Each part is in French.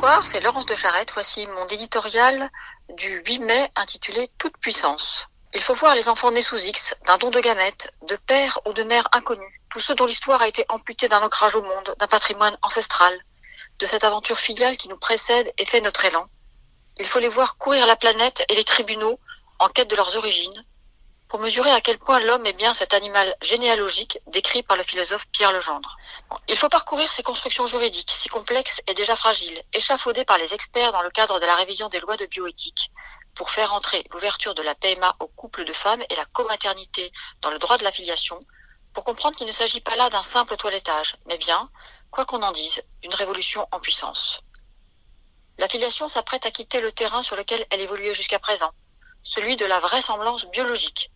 Bonsoir, c'est Laurence de Charette. Voici mon éditorial du 8 mai intitulé Toute puissance. Il faut voir les enfants nés sous X, d'un don de gamètes, de père ou de mère inconnus, tous ceux dont l'histoire a été amputée d'un ancrage au monde, d'un patrimoine ancestral, de cette aventure filiale qui nous précède et fait notre élan. Il faut les voir courir la planète et les tribunaux en quête de leurs origines, pour mesurer à quel point l'homme est bien cet animal généalogique décrit par le philosophe Pierre Legendre. Il faut parcourir ces constructions juridiques, si complexes et déjà fragiles, échafaudées par les experts dans le cadre de la révision des lois de bioéthique, pour faire entrer l'ouverture de la PMA aux couples de femmes et la comaternité dans le droit de la filiation, pour comprendre qu'il ne s'agit pas là d'un simple toilettage, mais bien, quoi qu'on en dise, d'une révolution en puissance. La filiation s'apprête à quitter le terrain sur lequel elle évoluait jusqu'à présent, celui de la vraisemblance biologique,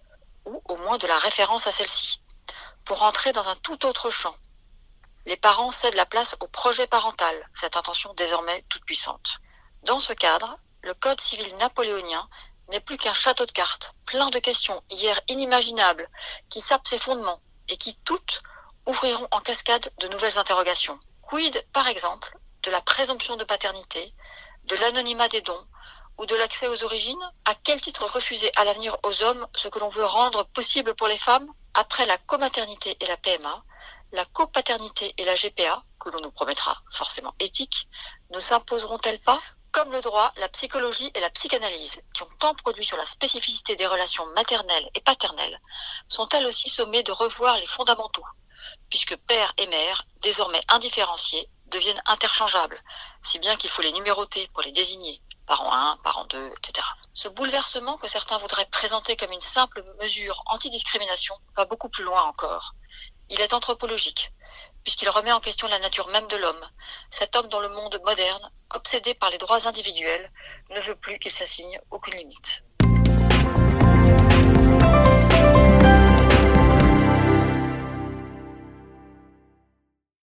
ou au moins de la référence à celle-ci, pour entrer dans un tout autre champ. Les parents cèdent la place au projet parental, cette intention désormais toute puissante. Dans ce cadre, le Code civil napoléonien n'est plus qu'un château de cartes, plein de questions hier inimaginables, qui sapent ses fondements et qui toutes ouvriront en cascade de nouvelles interrogations. Quid, par exemple, de la présomption de paternité, de l'anonymat des dons, ou de l'accès aux origines À quel titre refuser à l'avenir aux hommes ce que l'on veut rendre possible pour les femmes Après la comaternité et la PMA, la copaternité et la GPA, que l'on nous promettra forcément éthique, ne s'imposeront-elles pas comme le droit, la psychologie et la psychanalyse, qui ont tant produit sur la spécificité des relations maternelles et paternelles, sont elles aussi sommées de revoir les fondamentaux, puisque père et mère, désormais indifférenciés, deviennent interchangeables, si bien qu'il faut les numéroter pour les désigner, parent 1, parent 2, etc. Ce bouleversement que certains voudraient présenter comme une simple mesure antidiscrimination va beaucoup plus loin encore. Il est anthropologique, puisqu'il remet en question la nature même de l'homme, cet homme dont le monde moderne, obsédé par les droits individuels, ne veut plus qu'il s'assigne aucune limite.